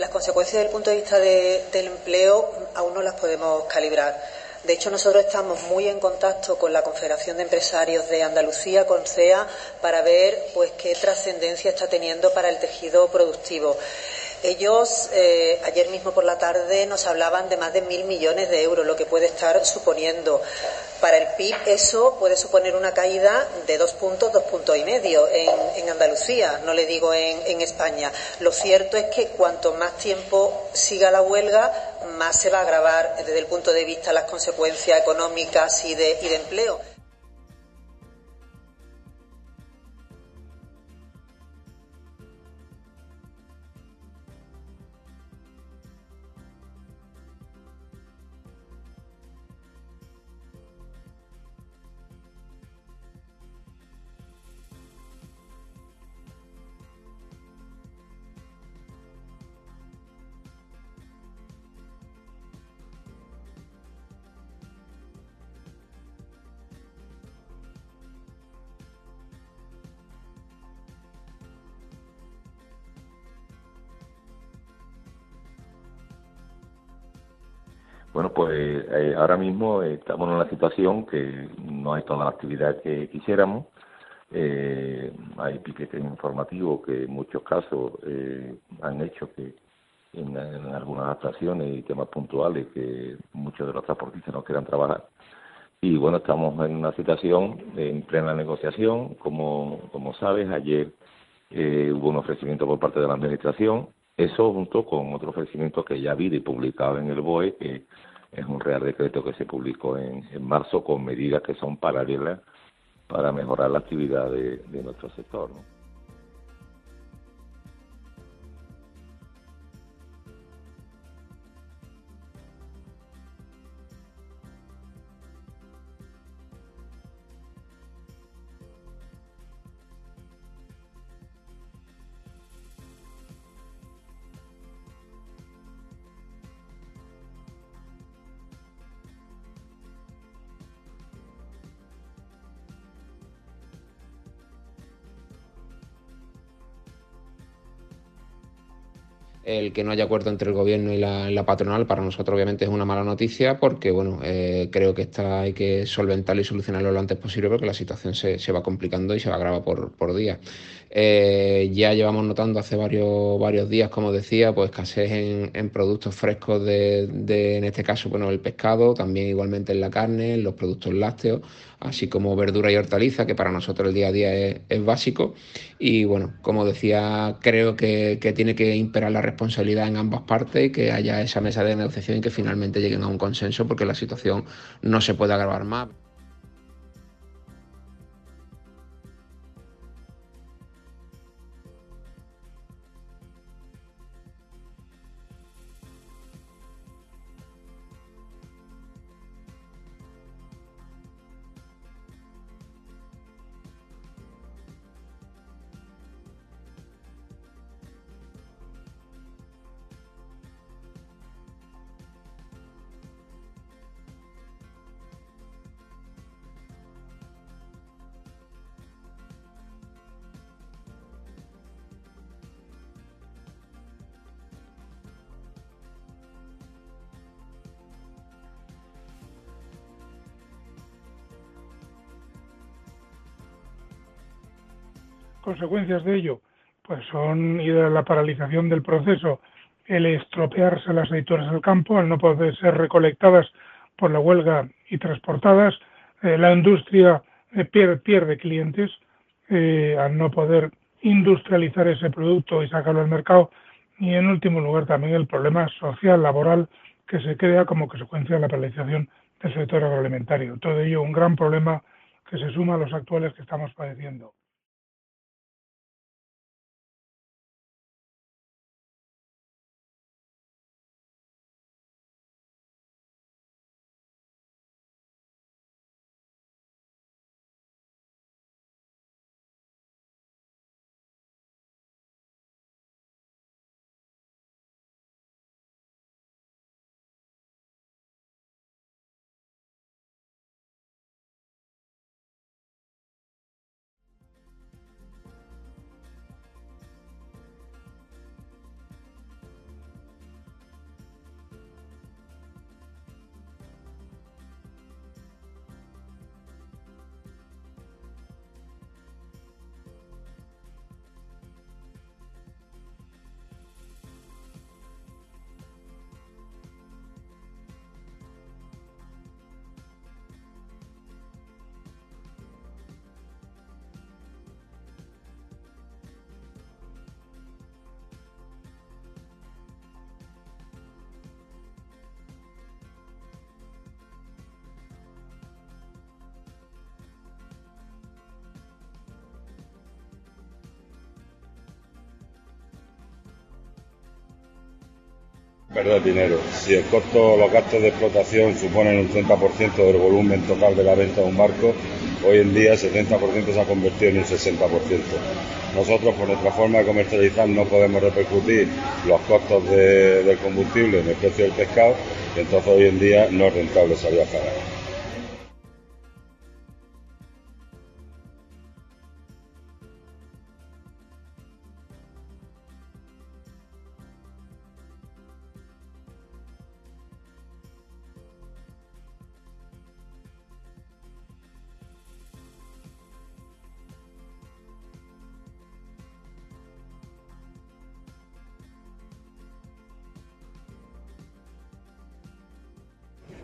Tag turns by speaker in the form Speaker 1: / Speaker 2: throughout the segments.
Speaker 1: Las consecuencias desde el punto de vista del empleo aún no las podemos calibrar. De hecho, nosotros estamos muy en contacto con la Confederación de Empresarios de Andalucía, con CEA, para ver pues qué trascendencia está teniendo para el tejido productivo. Ellos eh, ayer mismo por la tarde nos hablaban de más de mil millones de euros, lo que puede estar suponiendo. Para el PIB eso puede suponer una caída de dos puntos, dos puntos y medio en, Andalucía, no le digo en, España. Lo cierto es que cuanto más tiempo siga la huelga, más se va a agravar desde el punto de vista de las consecuencias económicas y de empleo.
Speaker 2: Bueno, pues eh, ahora mismo estamos en una situación que no hay toda la actividad que quisiéramos. Eh, hay piquetes informativos que en muchos casos eh, han hecho que en, algunas adaptaciones y temas puntuales que muchos de los transportistas no quieran trabajar. Y bueno, estamos en una situación en plena negociación. Como, como sabes, ayer hubo un ofrecimiento por parte de la Administración eso junto con otro ofrecimiento que ya vi y publicado en el BOE, que es un real decreto que se publicó en, marzo con medidas que son paralelas para mejorar la actividad de, de nuestro sector. ¿no?
Speaker 3: El que no haya acuerdo entre el gobierno y la, patronal para nosotros obviamente es una mala noticia porque bueno eh, creo que esta hay que solventarlo y solucionarlo lo antes posible porque la situación se, va complicando y se va a agravar por, por día. Eh, ya llevamos notando hace varios, varios días, como decía, pues escasez en, productos frescos de, en este caso, bueno, el pescado, también igualmente en la carne, en los productos lácteos, así como verdura y hortaliza, que para nosotros el día a día es, básico. Y bueno, como decía, creo que, que, tiene que imperar la responsabilidad en ambas partes y que haya esa mesa de negociación y que finalmente lleguen a un consenso porque la situación no se puede agravar más.
Speaker 4: Consecuencias de ello pues son la paralización del proceso, el estropearse las aceitunas del campo, al no poder ser recolectadas por la huelga y transportadas, eh, la industria eh, pierde, clientes eh, al no poder industrializar ese producto y sacarlo al mercado y en último lugar también el problema social, laboral que se crea como consecuencia de la paralización del sector agroalimentario. Todo ello un gran problema que se suma a los actuales que estamos padeciendo.
Speaker 5: Perder dinero. Si el costo, los gastos de explotación suponen un 30% del volumen total de la venta de un barco, hoy en día ese 30% se ha convertido en un 60%. Nosotros, por nuestra forma de comercializar, no podemos repercutir los costos del combustible en el precio del pescado, entonces hoy en día no es rentable salir a pagar.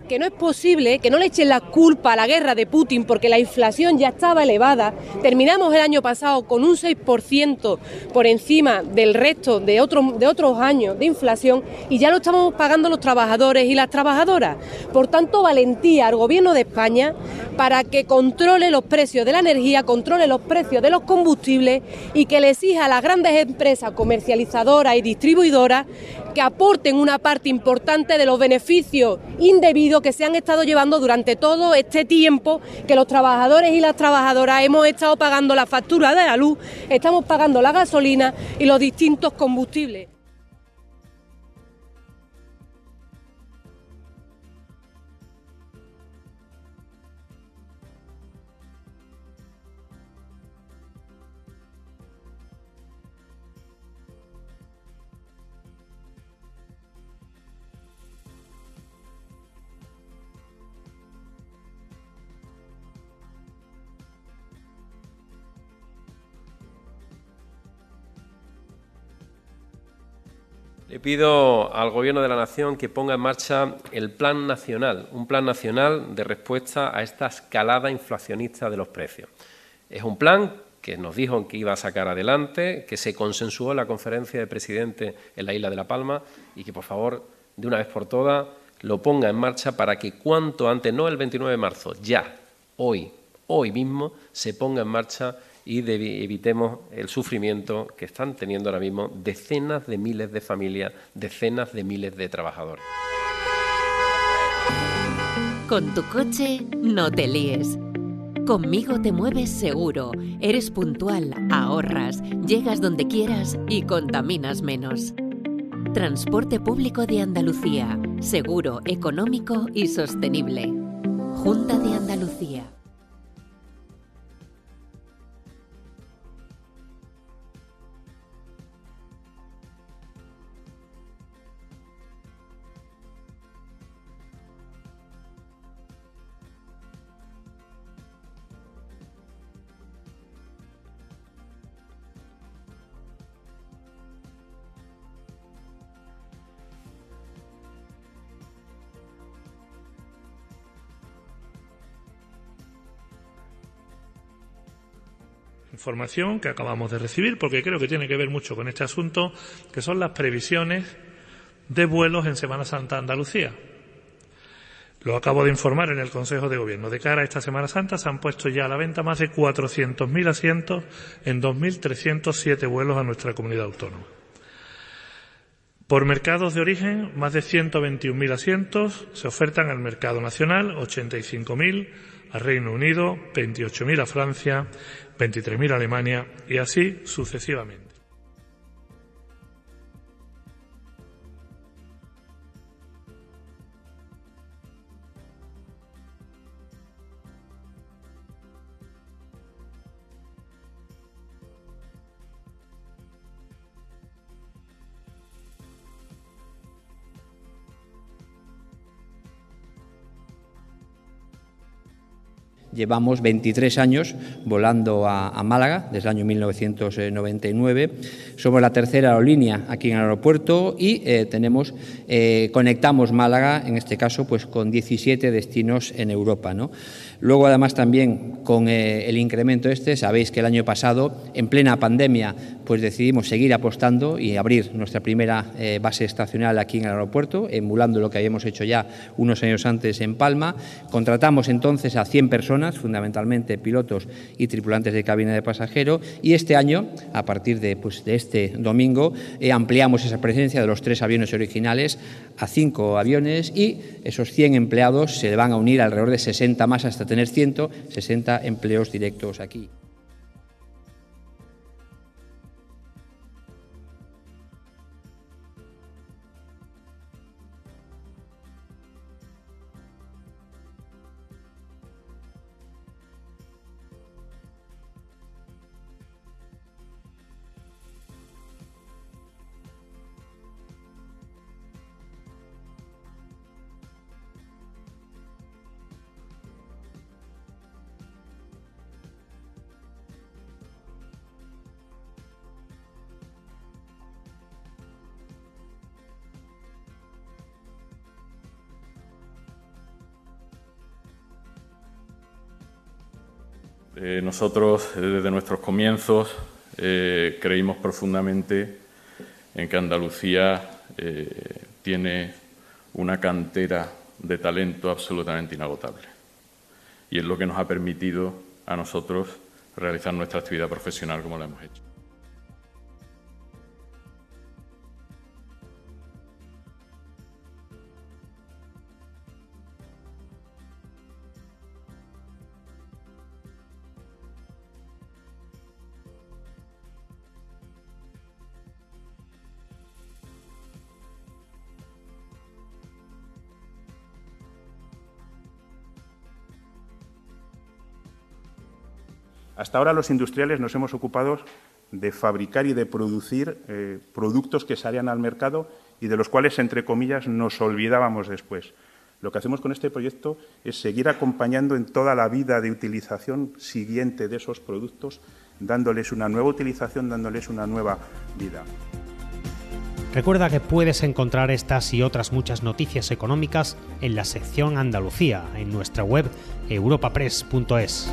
Speaker 6: Que no es posible que no le echen la culpa a la guerra de Putin porque la inflación ya estaba elevada. Terminamos el año pasado con un 6% por encima del resto de, de otros años de inflación y ya lo estamos pagando los trabajadores y las trabajadoras. Por tanto, valentía al Gobierno de España para que controle los precios de la energía, controle los precios de los combustibles y que le exija a las grandes empresas comercializadoras y distribuidoras que aporten una parte importante de los beneficios indebidos que se han estado llevando durante todo este tiempo que los trabajadores y las trabajadoras hemos estado pagando la factura de la luz, estamos pagando la gasolina y los distintos combustibles.
Speaker 7: Le pido al Gobierno de la Nación que ponga en marcha el Plan Nacional, un Plan Nacional de respuesta a esta escalada inflacionista de los precios. Es un plan que nos dijo que iba a sacar adelante, que se consensuó en la conferencia de presidentes en la isla de La Palma y que, por favor, de una vez por todas, lo ponga en marcha para que cuanto antes, no el 29 de marzo, ya, hoy, hoy mismo, se ponga en marcha y evitemos el sufrimiento que están teniendo ahora mismo decenas de miles de familias, decenas de miles de trabajadores.
Speaker 8: Con tu coche no te líes. Conmigo te mueves seguro, eres puntual, ahorras, llegas donde quieras y contaminas menos. Transporte público de Andalucía, seguro, económico y sostenible. Junta de Andalucía.
Speaker 9: Información que acabamos de recibir, porque creo que tiene que ver mucho con este asunto, que son las previsiones de vuelos en Semana Santa Andalucía. Lo acabo de informar en el Consejo de Gobierno. De cara a esta Semana Santa se han puesto ya a la venta más de 400.000 asientos en 2.307 vuelos a nuestra comunidad autónoma. Por mercados de origen, más de 121.000 asientos se ofertan al mercado nacional, 85.000 a Reino Unido, 28.000 a Francia, 23.000 a Alemania y así sucesivamente.
Speaker 10: Llevamos 23 años volando a, Málaga desde el año 1999. Somos la tercera aerolínea aquí en el aeropuerto y eh, tenemos eh, conectamos Málaga, en este caso, pues con 17 destinos en Europa. ¿no? Luego, además, también con eh, el incremento este, sabéis que el año pasado, en plena pandemia, pues decidimos seguir apostando y abrir nuestra primera base estacional aquí en el aeropuerto, emulando lo que habíamos hecho ya unos años antes en Palma. Contratamos entonces a 100 personas, fundamentalmente pilotos y tripulantes de cabina de pasajero, y este año, a partir de, pues, de este domingo, eh, ampliamos esa presencia de los tres aviones originales a cinco aviones y esos 100 empleados se van a unir alrededor de 60 más hasta tener 160 empleos directos aquí.
Speaker 11: Eh, nosotros, eh, desde nuestros comienzos, eh, creímos profundamente en que Andalucía tiene una cantera de talento absolutamente inagotable. Y es lo que nos ha permitido a nosotros realizar nuestra actividad profesional como la hemos hecho.
Speaker 12: Hasta ahora los industriales nos hemos ocupado de fabricar y de producir eh, productos que salían al mercado y de los cuales, entre comillas, nos olvidábamos después. Lo que hacemos con este proyecto es seguir acompañando en toda la vida de utilización siguiente de esos productos, dándoles una nueva utilización, dándoles una nueva vida.
Speaker 13: Recuerda que puedes encontrar estas y otras muchas noticias económicas en la sección Andalucía en nuestra web europapress.es